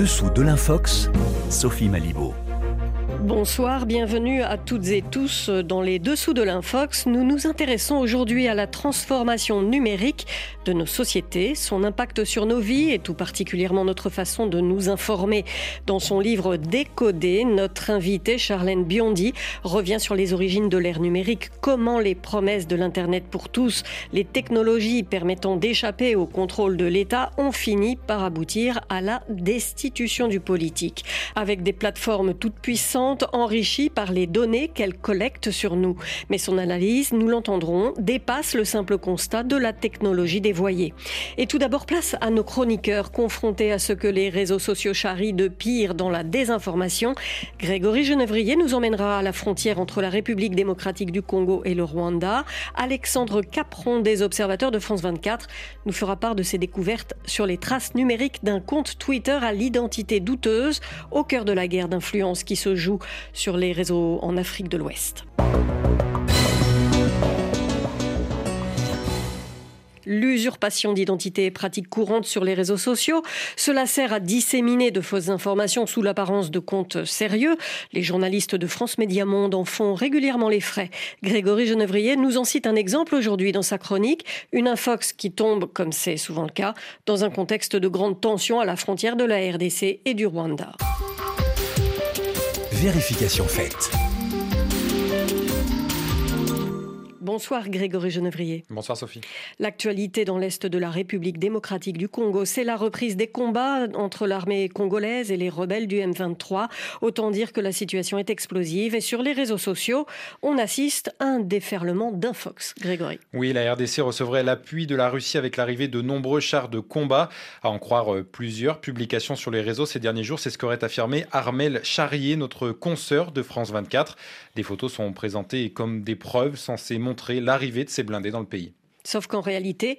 dessous de l'infox, Sophie Malibaud. Bonsoir, bienvenue à toutes et tous dans les dessous de l'Infox. Nous nous intéressons aujourd'hui à la transformation numérique de nos sociétés, son impact sur nos vies et tout particulièrement notre façon de nous informer. Dans son livre Décoder, notre invité Charlène Biondi revient sur les origines de l'ère numérique, comment les promesses de l'Internet pour tous, les technologies permettant d'échapper au contrôle de l'État ont fini par aboutir à la destitution du politique. Avec des plateformes toutes puissantes, enrichie par les données qu'elle collecte sur nous. Mais son analyse, nous l'entendrons, dépasse le simple constat de la technologie dévoyée. Et tout d'abord, place à nos chroniqueurs confrontés à ce que les réseaux sociaux charrient de pire dans la désinformation. Grégory Genevrier nous emmènera à la frontière entre la République démocratique du Congo et le Rwanda. Alexandre Capron des Observateurs de France 24 nous fera part de ses découvertes sur les traces numériques d'un compte Twitter à l'identité douteuse au cœur de la guerre d'influence qui se joue sur les réseaux en Afrique de l'Ouest. L'usurpation d'identité est pratique courante sur les réseaux sociaux. Cela sert à disséminer de fausses informations sous l'apparence de comptes sérieux. Les journalistes de France Média Monde en font régulièrement les frais. Grégory Genevrier nous en cite un exemple aujourd'hui dans sa chronique. Une infox qui tombe, comme c'est souvent le cas, dans un contexte de grande tension à la frontière de la RDC et du Rwanda. Vérification faite. Bonsoir Grégory Genevrier. Bonsoir Sophie. L'actualité dans l'Est de la République démocratique du Congo, c'est la reprise des combats entre l'armée congolaise et les rebelles du M23. Autant dire que la situation est explosive et sur les réseaux sociaux, on assiste à un déferlement d'infox. Grégory. Oui, la RDC recevrait l'appui de la Russie avec l'arrivée de nombreux chars de combat. À en croire euh, plusieurs publications sur les réseaux ces derniers jours, c'est ce qu'aurait affirmé Armel Charrier, notre consoeur de France 24. Des photos sont présentées comme des preuves censées montrer l'arrivée de ces blindés dans le pays. Sauf qu'en réalité,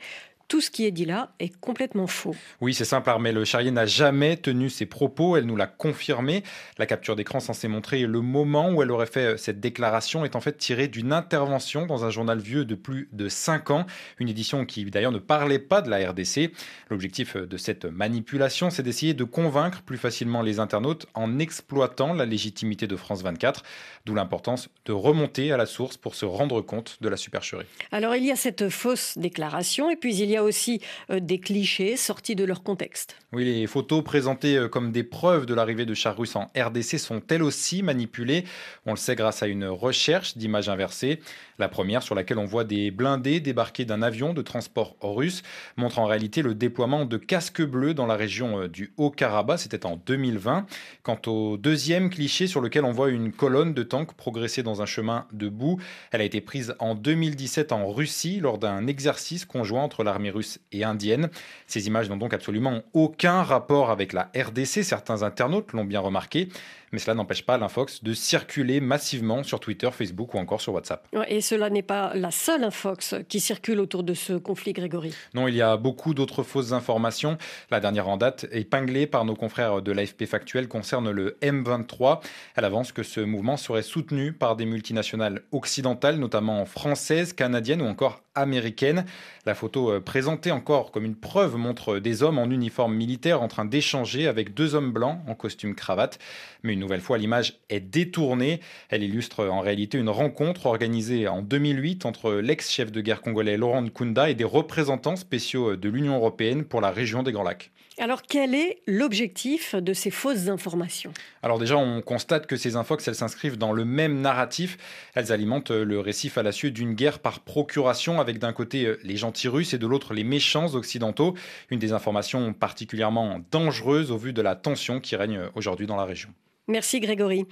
tout ce qui est dit là est complètement faux. Oui, c'est simple, Le Charrier n'a jamais tenu ses propos. Elle nous l'a confirmé. La capture d'écran censée montrer le moment où elle aurait fait euh, cette déclaration est en fait tirée d'une intervention dans un journal vieux de plus de 5 ans. Une édition qui d'ailleurs ne parlait pas de la RDC. L'objectif euh, de cette manipulation, c'est d'essayer de convaincre plus facilement les internautes en exploitant la légitimité de France 24. D'où l'importance de remonter à la source pour se rendre compte de la supercherie. Alors il y a cette fausse déclaration et puis il y a aussi euh, des clichés sortis de leur contexte. Oui, les photos présentées euh, comme des preuves de l'arrivée de chars russes en RDC sont elles aussi manipulées. On le sait grâce à une recherche d'images inversées. La première, sur laquelle on voit des blindés débarquer d'un avion de transport russe, montre en réalité le déploiement de casques bleus dans la région euh, du Haut-Karabakh. C'était en 2020. Quant au deuxième cliché, sur lequel on voit une colonne de tanks progresser dans un chemin de boue, elle a été prise en 2017 en Russie lors d'un exercice conjoint entre l'armée russe et indienne. Ces images n'ont donc absolument aucun rapport avec la RDC, certains internautes l'ont bien remarqué, mais cela n'empêche pas l'infox de circuler massivement sur Twitter, Facebook ou encore sur WhatsApp. Et cela n'est pas la seule infox qui circule autour de ce conflit, Grégory. Non, il y a beaucoup d'autres fausses informations. La dernière en date, épinglée par nos confrères de l'AFP Factuel, concerne le M23. Elle avance que ce mouvement serait soutenu par des multinationales occidentales, notamment françaises, canadiennes ou encore américaine. La photo euh, présentée encore comme une preuve montre des hommes en uniforme militaire en train d'échanger avec deux hommes blancs en costume cravate. Mais une nouvelle fois, l'image est détournée. Elle illustre en réalité une rencontre organisée en 2008 entre l'ex-chef de guerre congolais Laurent Nkunda et des représentants spéciaux de l'Union européenne pour la région des Grands Lacs. Alors quel est l'objectif de ces fausses informations? Alors déjà, on constate que ces infox, elles s'inscrivent dans le même narratif. Elles alimentent le récit fallacieux d'une guerre par procuration avec d'un côté euh, les gentils russes et de l'autre les méchants occidentaux. Une des informations particulièrement dangereuses au vu de la tension qui règne aujourd'hui dans la région. Merci Grégory.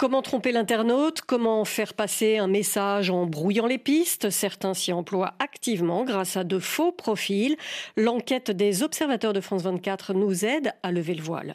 Comment tromper l'internaute? Comment faire passer un message en brouillant les pistes? Certains s'y emploient activement grâce à de faux profils. L'enquête des observateurs de France 24 nous aide à lever le voile.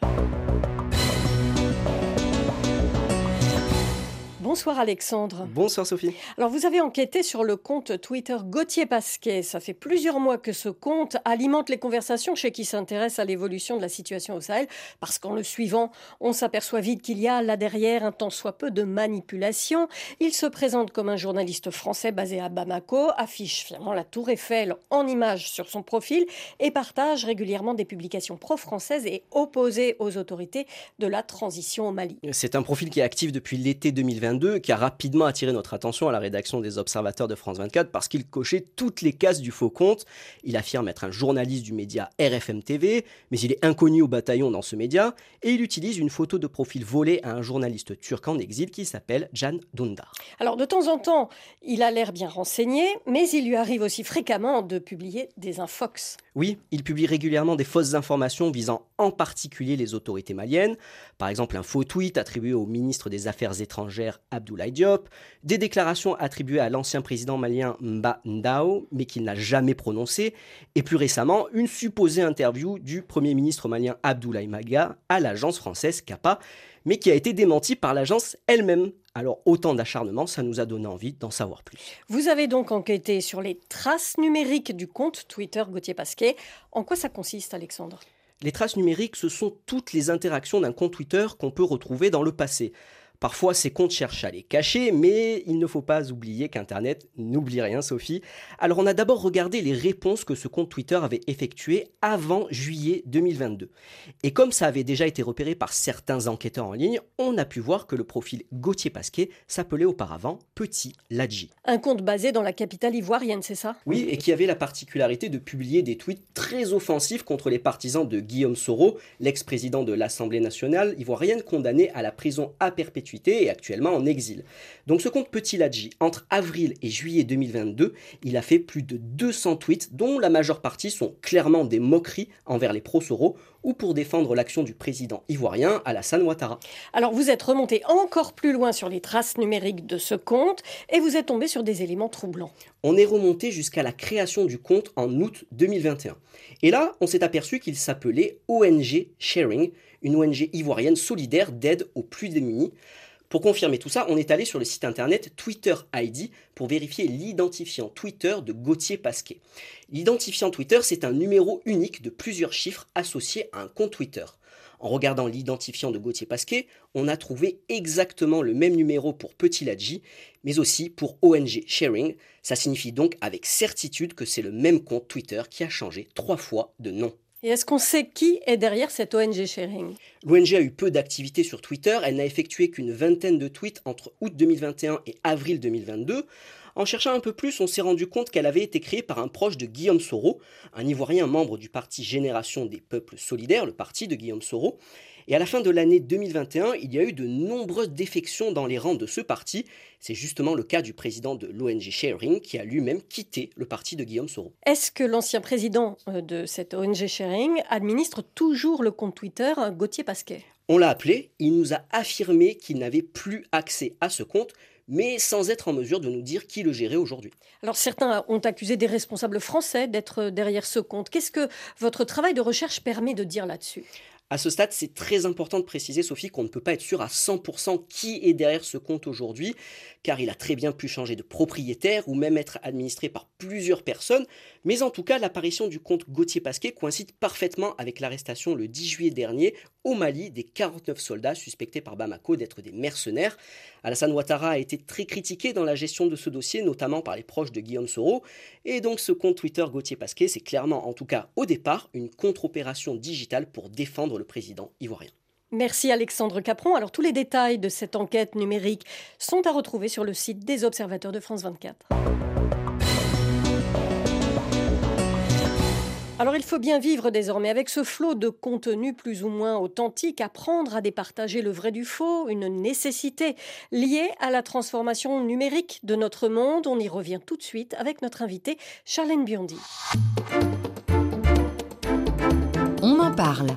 Bonsoir Alexandre. Bonsoir Sophie. Alors vous avez enquêté sur le compte Twitter Gauthier Pasquet. Ça fait plusieurs mois que ce compte alimente les conversations chez qui s'intéresse à l'évolution de la situation au Sahel, parce qu'en le suivant, on s'aperçoit vite qu'il y a là derrière un tant soit peu de manipulation. Il se présente comme un journaliste français basé à Bamako, affiche fièrement la tour Eiffel en image sur son profil et partage régulièrement des publications pro-françaises et opposées aux autorités de la transition au Mali. C'est un profil qui est actif depuis l'été 2022, qui a rapidement attiré notre attention à la rédaction des Observateurs de France 24 parce qu'il cochait toutes les cases du faux compte. Il affirme être un journaliste du média RFM TV, mais il est inconnu au bataillon dans ce média et il utilise une photo de profil volée à un journaliste turc en exil qui s'appelle Can Dündar. Alors de temps en temps, il a l'air bien renseigné, mais il lui arrive aussi fréquemment de publier des infox. Oui, il publie régulièrement des fausses informations visant en particulier les autorités maliennes, par exemple un faux tweet attribué au ministre des Affaires étrangères Abdoulaye Diop, des déclarations attribuées à l'ancien président malien Mba Ndao, mais qu'il n'a jamais prononcé, et plus récemment une supposée interview du Premier ministre malien Abdoulaye Maga à l'agence française CAPA, mais qui a été démentie par l'agence elle-même. Alors autant d'acharnement, ça nous a donné envie d'en savoir plus. Vous avez donc enquêté sur les traces numériques du compte Twitter Gauthier Pasquet. En quoi ça consiste, Alexandre? Les traces numériques, ce sont toutes les interactions d'un compte Twitter qu'on peut retrouver dans le passé. Parfois, ces comptes cherchent à les cacher, mais il ne faut pas oublier qu'Internet n'oublie rien, Sophie. Alors, on a d'abord regardé les réponses que ce compte Twitter avait effectuées avant juillet 2022. Et comme ça avait déjà été repéré par certains enquêteurs en ligne, on a pu voir que le profil Gauthier Pasquet s'appelait auparavant Petit Ladji. Un compte basé dans la capitale ivoirienne, c'est ça? Oui, et qui avait la particularité de publier des tweets très offensifs contre les partisans de Guillaume Soro, l'ex-président de l'Assemblée nationale ivoirienne condamné à la prison à perpétuité et actuellement en exil. Donc ce compte Petit Ladji, entre avril et juillet 2022, il a fait plus de 200 tweets dont la majeure partie sont clairement des moqueries envers les pro-Soro ou pour défendre l'action du président ivoirien Alassane Ouattara. Alors vous êtes remonté encore plus loin sur les traces numériques de ce compte et vous êtes tombé sur des éléments troublants. On est remonté jusqu'à la création du compte en août 2021. Et là, on s'est aperçu qu'il s'appelait ONG Sharing, une ONG ivoirienne solidaire d'aide aux plus démunis. Pour confirmer tout ça, on est allé sur le site internet Twitter ID pour vérifier l'identifiant Twitter de Gauthier Pasquet. L'identifiant Twitter, c'est un numéro unique de plusieurs chiffres associés à un compte Twitter. En regardant l'identifiant de Gauthier Pasquet, on a trouvé exactement le même numéro pour Petit Ladji, mais aussi pour ONG Sharing. Ça signifie donc avec certitude que c'est le même compte Twitter qui a changé trois fois de nom. Est-ce qu'on sait qui est derrière cette ONG Sharing? L'ONG a eu peu d'activité sur Twitter, elle n'a effectué qu'une vingtaine de tweets entre août 2021 et avril 2022. En cherchant un peu plus, on s'est rendu compte qu'elle avait été créée par un proche de Guillaume Soro, un Ivoirien membre du parti Génération des Peuples Solidaires, le parti de Guillaume Soro. Et à la fin de l'année 2021, il y a eu de nombreuses défections dans les rangs de ce parti. C'est justement le cas du président de l'ONG Sharing qui a lui-même quitté le parti de Guillaume Soro. Est-ce que l'ancien président euh, de cette ONG Sharing administre toujours le compte Twitter euh, Gauthier Pasquet? On l'a appelé, il nous a affirmé qu'il n'avait plus accès à ce compte mais sans être en mesure de nous dire qui le gérait aujourd'hui. Alors certains ont accusé des responsables français d'être derrière ce compte. Qu'est-ce que votre travail de recherche permet de dire là-dessus? À ce stade, c'est très important de préciser, Sophie, qu'on ne peut pas être sûr à 100% qui est derrière ce compte aujourd'hui, car il a très bien pu changer de propriétaire ou même être administré par plusieurs personnes. Mais en tout cas, l'apparition du compte Gauthier Pasquet coïncide parfaitement avec l'arrestation le 10 juillet dernier au Mali des 49 soldats suspectés par Bamako d'être des mercenaires. Alassane Ouattara a été très critiqué dans la gestion de ce dossier, notamment par les proches de Guillaume Soro. Et donc ce compte Twitter Gauthier Pasquet, c'est clairement, en tout cas au départ, une contre-opération digitale pour défendre le président ivoirien. Merci Alexandre Capron. Alors tous les détails de cette enquête numérique sont à retrouver sur le site des observateurs de France 24. Alors il faut bien vivre désormais avec ce flot de contenu plus ou moins authentique, apprendre à départager le vrai du faux, une nécessité liée à la transformation numérique de notre monde. On y revient tout de suite avec notre invité Charlène Biondi. On en parle.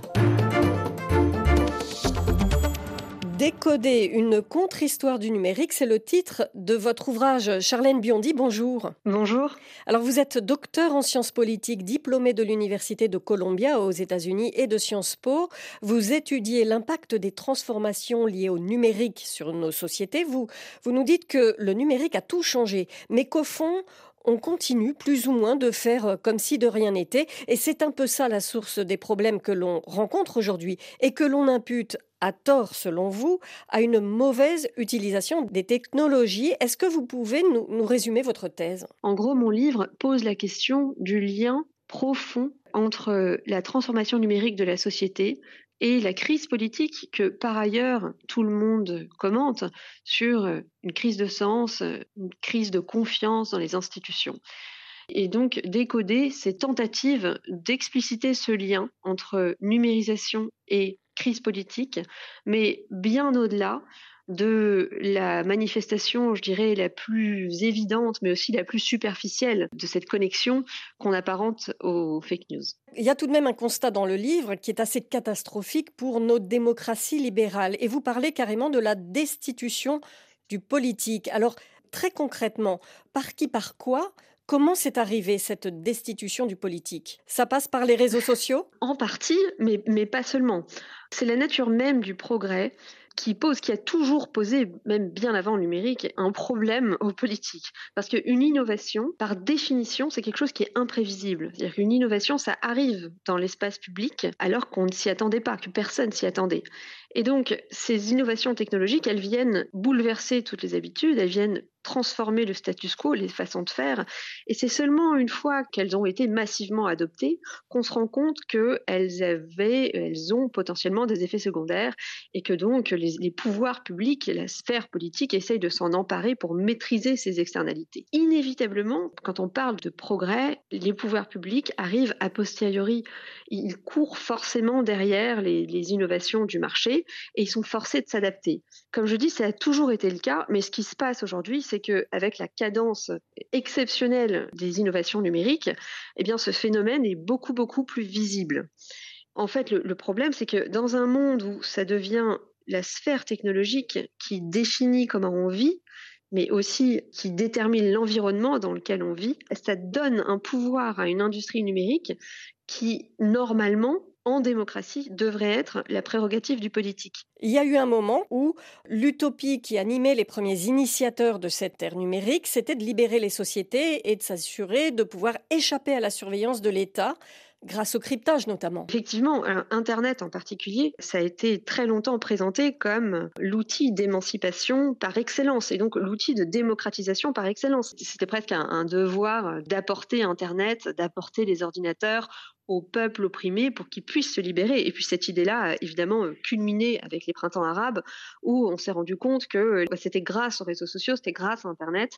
Décoder une contre-histoire du numérique, c'est le titre de votre ouvrage. Charlène Biondi, bonjour. Bonjour. Alors vous êtes docteur en sciences politiques, diplômé de l'Université de Columbia aux États-Unis et de Sciences Po. Vous étudiez l'impact des transformations liées au numérique sur nos sociétés. Vous, vous nous dites que le numérique a tout changé, mais qu'au fond, on continue plus ou moins de faire comme si de rien n'était. Et c'est un peu ça la source des problèmes que l'on rencontre aujourd'hui et que l'on impute à tort, selon vous, à une mauvaise utilisation des technologies. Est-ce que vous pouvez nous, nous résumer votre thèse? En gros, mon livre pose la question du lien profond entre la transformation numérique de la société et la crise politique que par ailleurs tout le monde commente sur une crise de sens, une crise de confiance dans les institutions. Et donc décoder ces tentatives d'expliciter ce lien entre numérisation et crise politique, mais bien au-delà de la manifestation, je dirais, la plus évidente, mais aussi la plus superficielle de cette connexion qu'on apparente aux fake news. Il y a tout de même un constat dans le livre qui est assez catastrophique pour nos démocraties libérales. Et vous parlez carrément de la destitution du politique. Alors, très concrètement, par qui, par quoi Comment c'est arrivé cette destitution du politique? Ça passe par les réseaux sociaux? En partie, mais, mais pas seulement. C'est la nature même du progrès qui pose, qui a toujours posé, même bien avant le numérique, un problème aux politiques. Parce qu'une innovation, par définition, c'est quelque chose qui est imprévisible. C'est-à-dire qu'une innovation, ça arrive dans l'espace public alors qu'on ne s'y attendait pas, que personne s'y attendait. Et donc, ces innovations technologiques, elles viennent bouleverser toutes les habitudes, elles viennent transformer le status quo, les façons de faire. Et c'est seulement une fois qu'elles ont été massivement adoptées qu'on se rend compte qu'elles elles ont potentiellement des effets secondaires et que donc les, pouvoirs publics la sphère politique essayent de s'en emparer pour maîtriser ces externalités. Inévitablement, quand on parle de progrès, les pouvoirs publics arrivent a posteriori. Ils courent forcément derrière les innovations du marché et ils sont forcés de s'adapter. Comme je dis, ça a toujours été le cas, mais ce qui se passe aujourd'hui, c'est qu'avec la cadence exceptionnelle des innovations numériques, eh bien, ce phénomène est beaucoup, beaucoup plus visible. En fait, le, le problème, c'est que dans un monde où ça devient la sphère technologique qui définit comment on vit, mais aussi qui détermine l'environnement dans lequel on vit, ça donne un pouvoir à une industrie numérique qui, normalement, en démocratie devrait être la prérogative du politique. Il y a eu un moment où l'utopie qui animait les premiers initiateurs de cette ère numérique, c'était de libérer les sociétés et de s'assurer de pouvoir échapper à la surveillance de l'État grâce au cryptage notamment. Effectivement, Internet en particulier, ça a été très longtemps présenté comme l'outil d'émancipation par excellence et donc l'outil de démocratisation par excellence. C'était presque un, un devoir d'apporter Internet, d'apporter les ordinateurs au peuple opprimé pour qu'il puisse se libérer. Et puis cette idée-là, évidemment, euh, culminé avec les printemps arabes, où on s'est rendu compte que bah, c'était grâce aux réseaux sociaux, c'était grâce à Internet,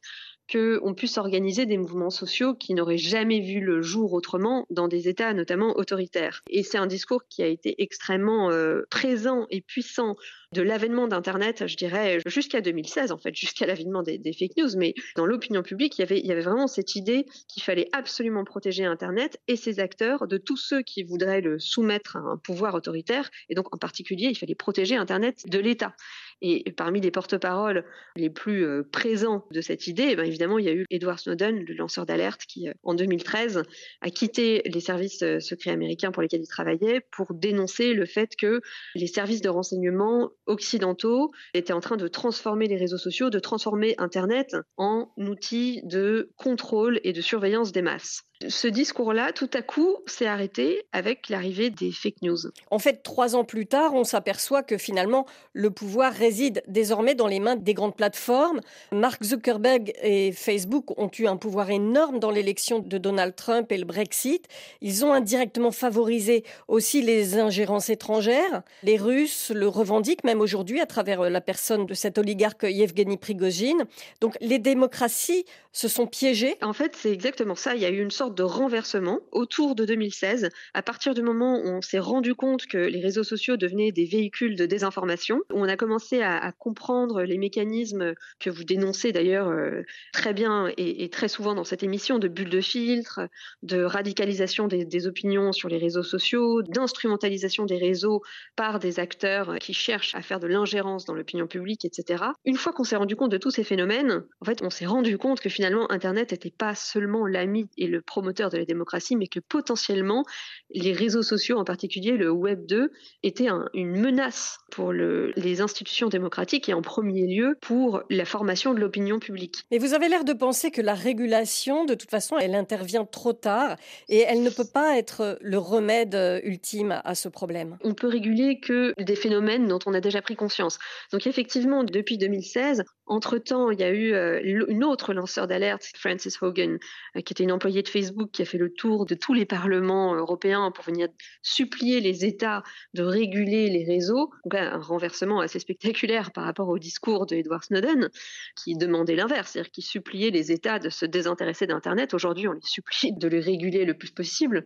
qu'on puisse organiser des mouvements sociaux qui n'auraient jamais vu le jour autrement dans des États notamment autoritaires. Et c'est un discours qui a été extrêmement euh, présent et puissant de l'avènement d'Internet, je dirais, jusqu'à 2016, en fait, jusqu'à l'avènement des, fake news. Mais dans l'opinion publique, il y avait vraiment cette idée qu'il fallait absolument protéger Internet et ses acteurs de tous ceux qui voudraient le soumettre à un pouvoir autoritaire. Et donc, en particulier, il fallait protéger Internet de l'État. Et parmi les porte-paroles les plus euh, présents de cette idée, eh bien évidemment, il y a eu Edward Snowden, le lanceur d'alerte, qui, euh, en 2013, a quitté les services euh, secrets américains pour lesquels il travaillait pour dénoncer le fait que les services de renseignement occidentaux étaient en train de transformer les réseaux sociaux, de transformer Internet en outil de contrôle et de surveillance des masses. Ce discours-là, tout à coup, s'est arrêté avec l'arrivée des fake news. En fait, trois ans plus tard, on s'aperçoit que finalement, le pouvoir réside désormais dans les mains des grandes plateformes. Mark Zuckerberg et Facebook ont eu un pouvoir énorme dans l'élection de Donald Trump et le Brexit. Ils ont indirectement favorisé aussi les ingérences étrangères. Les Russes le revendiquent même aujourd'hui à travers la personne de cet oligarque Yevgeny Prigozhin. Donc les démocraties se sont piégées. En fait, c'est exactement ça. Il y a eu une sorte de renversement autour de 2016, à partir du moment où on s'est rendu compte que les réseaux sociaux devenaient des véhicules de désinformation, on a commencé à, comprendre les mécanismes que vous dénoncez d'ailleurs euh, très bien et, très souvent dans cette émission de bulles de filtre, de radicalisation des, opinions sur les réseaux sociaux, d'instrumentalisation des réseaux par des acteurs qui cherchent à faire de l'ingérence dans l'opinion publique, etc. Une fois qu'on s'est rendu compte de tous ces phénomènes, en fait, on s'est rendu compte que finalement Internet n'était pas seulement l'ami et le promoteur de la démocratie, mais que potentiellement les réseaux sociaux, en particulier le Web 2, étaient une menace pour les institutions démocratiques et en premier lieu pour la formation de l'opinion publique. Mais vous avez l'air de penser que la régulation, de toute façon, elle intervient trop tard et elle ne peut pas être le remède ultime à ce problème. On peut réguler que des phénomènes dont on a déjà pris conscience. Donc effectivement, depuis 2016, entre-temps, il y a eu euh, une autre lanceur d'alerte, Francis Hogan, euh, qui était une employée de Facebook qui a fait le tour de tous les parlements européens pour venir supplier les États de réguler les réseaux. Un renversement assez spectaculaire par rapport au discours de Edward Snowden, qui demandait l'inverse, c'est-à-dire qui suppliait les États de se désintéresser d'Internet. Aujourd'hui, on les supplie de les réguler le plus possible.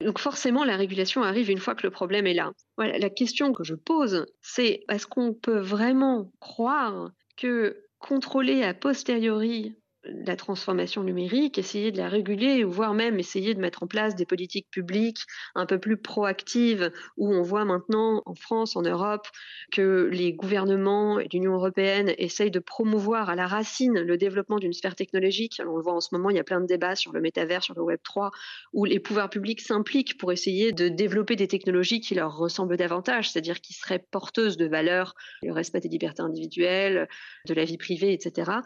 Donc forcément, la régulation arrive une fois que le problème est là. la question que je pose, c'est est-ce qu'on peut vraiment croire que contrôler a posteriori la transformation numérique, essayer de la réguler, voire même essayer de mettre en place des politiques publiques un peu plus proactives, où on voit maintenant en France, en Europe, que les gouvernements et l'Union européenne essayent de promouvoir à la racine le développement d'une sphère technologique. on le voit en ce moment, il y a plein de débats sur le métavers, sur le Web 3, où les pouvoirs publics s'impliquent pour essayer de développer des technologies qui leur ressemblent davantage, c'est-à-dire qui seraient porteuses de valeurs, le respect des libertés individuelles, de la vie privée, etc.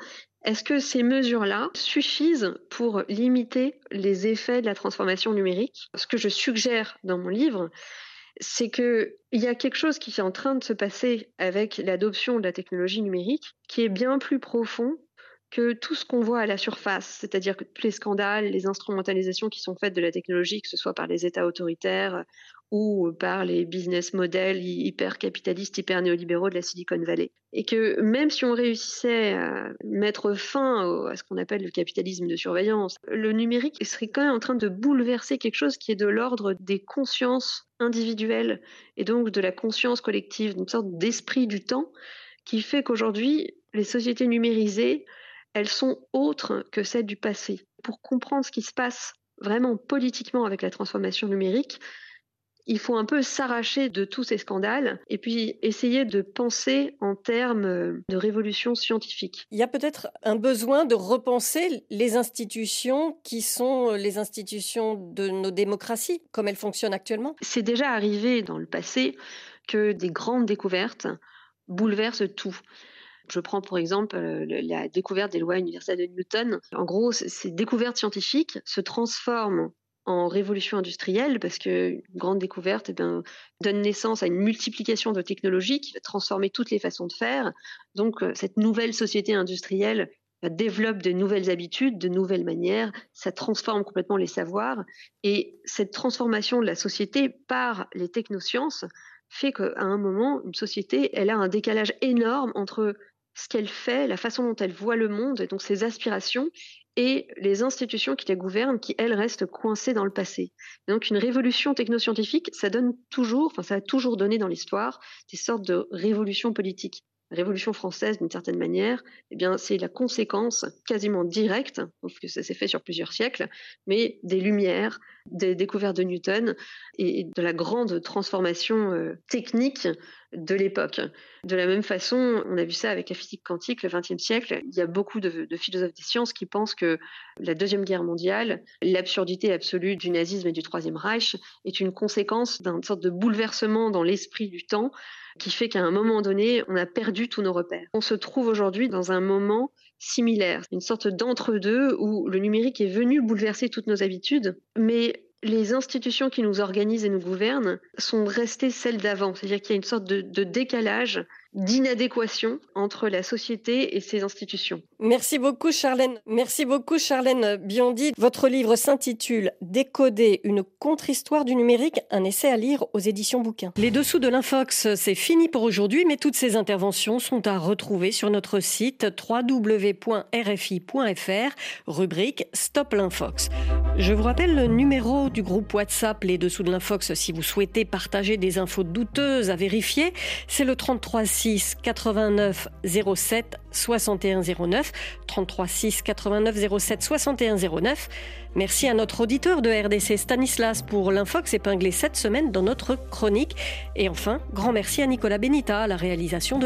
Est-ce que ces mesures-là suffisent pour limiter les effets de la transformation numérique? Ce que je suggère dans mon livre, c'est qu'il y a quelque chose qui est en train de se passer avec l'adoption de la technologie numérique qui est bien plus profond que tout ce qu'on voit à la surface, c'est-à-dire que tous les scandales, les instrumentalisations qui sont faites de la technologie, que ce soit par les États autoritaires ou par les business models hyper capitalistes, hyper néolibéraux de la Silicon Valley. Et que même si on réussissait à mettre fin à ce qu'on appelle le capitalisme de surveillance, le numérique serait quand même en train de bouleverser quelque chose qui est de l'ordre des consciences individuelles et donc de la conscience collective, une sorte d'esprit du temps qui fait qu'aujourd'hui, les sociétés numérisées, elles sont autres que celles du passé. Pour comprendre ce qui se passe vraiment politiquement avec la transformation numérique, il faut un peu s'arracher de tous ces scandales et puis essayer de penser en termes de révolution scientifique. Il y a peut-être un besoin de repenser les institutions qui sont les institutions de nos démocraties, comme elles fonctionnent actuellement. C'est déjà arrivé dans le passé que des grandes découvertes bouleversent tout. Je prends pour exemple euh, la découverte des lois universelles de Newton. En gros, ces découvertes scientifiques se transforment en révolution industrielle parce qu'une grande découverte eh ben, donne naissance à une multiplication de technologies qui va transformer toutes les façons de faire. Donc euh, cette nouvelle société industrielle développe de nouvelles habitudes, de nouvelles manières, ça transforme complètement les savoirs et cette transformation de la société par les technosciences fait qu'à un moment, une société, elle a un décalage énorme entre ce qu'elle fait, la façon dont elle voit le monde, donc ses aspirations, et les institutions qui la gouvernent, qui elles restent coincées dans le passé. donc une révolution technoscientifique, ça donne toujours, enfin ça a toujours donné dans l'histoire des sortes de révolutions politiques. Révolution française, d'une certaine manière, eh bien, c'est la conséquence quasiment directe, parce que ça s'est fait sur plusieurs siècles, mais des Lumières, des découvertes de Newton et de la grande transformation euh, technique de l'époque. De la même façon, on a vu ça avec la physique quantique le XXe siècle. Il y a beaucoup de, de, philosophes des sciences qui pensent que la Deuxième Guerre mondiale, l'absurdité absolue du nazisme et du Troisième Reich est une conséquence d'une sorte de bouleversement dans l'esprit du temps qui fait qu'à un moment donné, on a perdu tous nos repères. On se trouve aujourd'hui dans un moment similaire, une sorte d'entre-deux où le numérique est venu bouleverser toutes nos habitudes, mais les institutions qui nous organisent et nous gouvernent sont restées celles d'avant. C'est-à-dire qu'il y a une sorte de, décalage, d'inadéquation entre la société et ses institutions. Merci beaucoup Charlène. Merci beaucoup Charlène Biondi. Votre livre s'intitule Décoder une contre-histoire du numérique, un essai à lire aux éditions Bouquins. Les dessous de l'Infox, c'est fini pour aujourd'hui, mais toutes ces interventions sont à retrouver sur notre site www.rfi.fr, rubrique Stop l'Infox. Je vous rappelle le numéro du groupe WhatsApp Les Dessous de l'Infox si vous souhaitez partager des infos douteuses à vérifier. C'est le 33 6 89 07 61 09. 33 6 89 07 61 09. Merci à notre auditeur de RDC Stanislas pour l'Infox épinglé cette semaine dans notre chronique. Et enfin, grand merci à Nicolas Benita à la réalisation de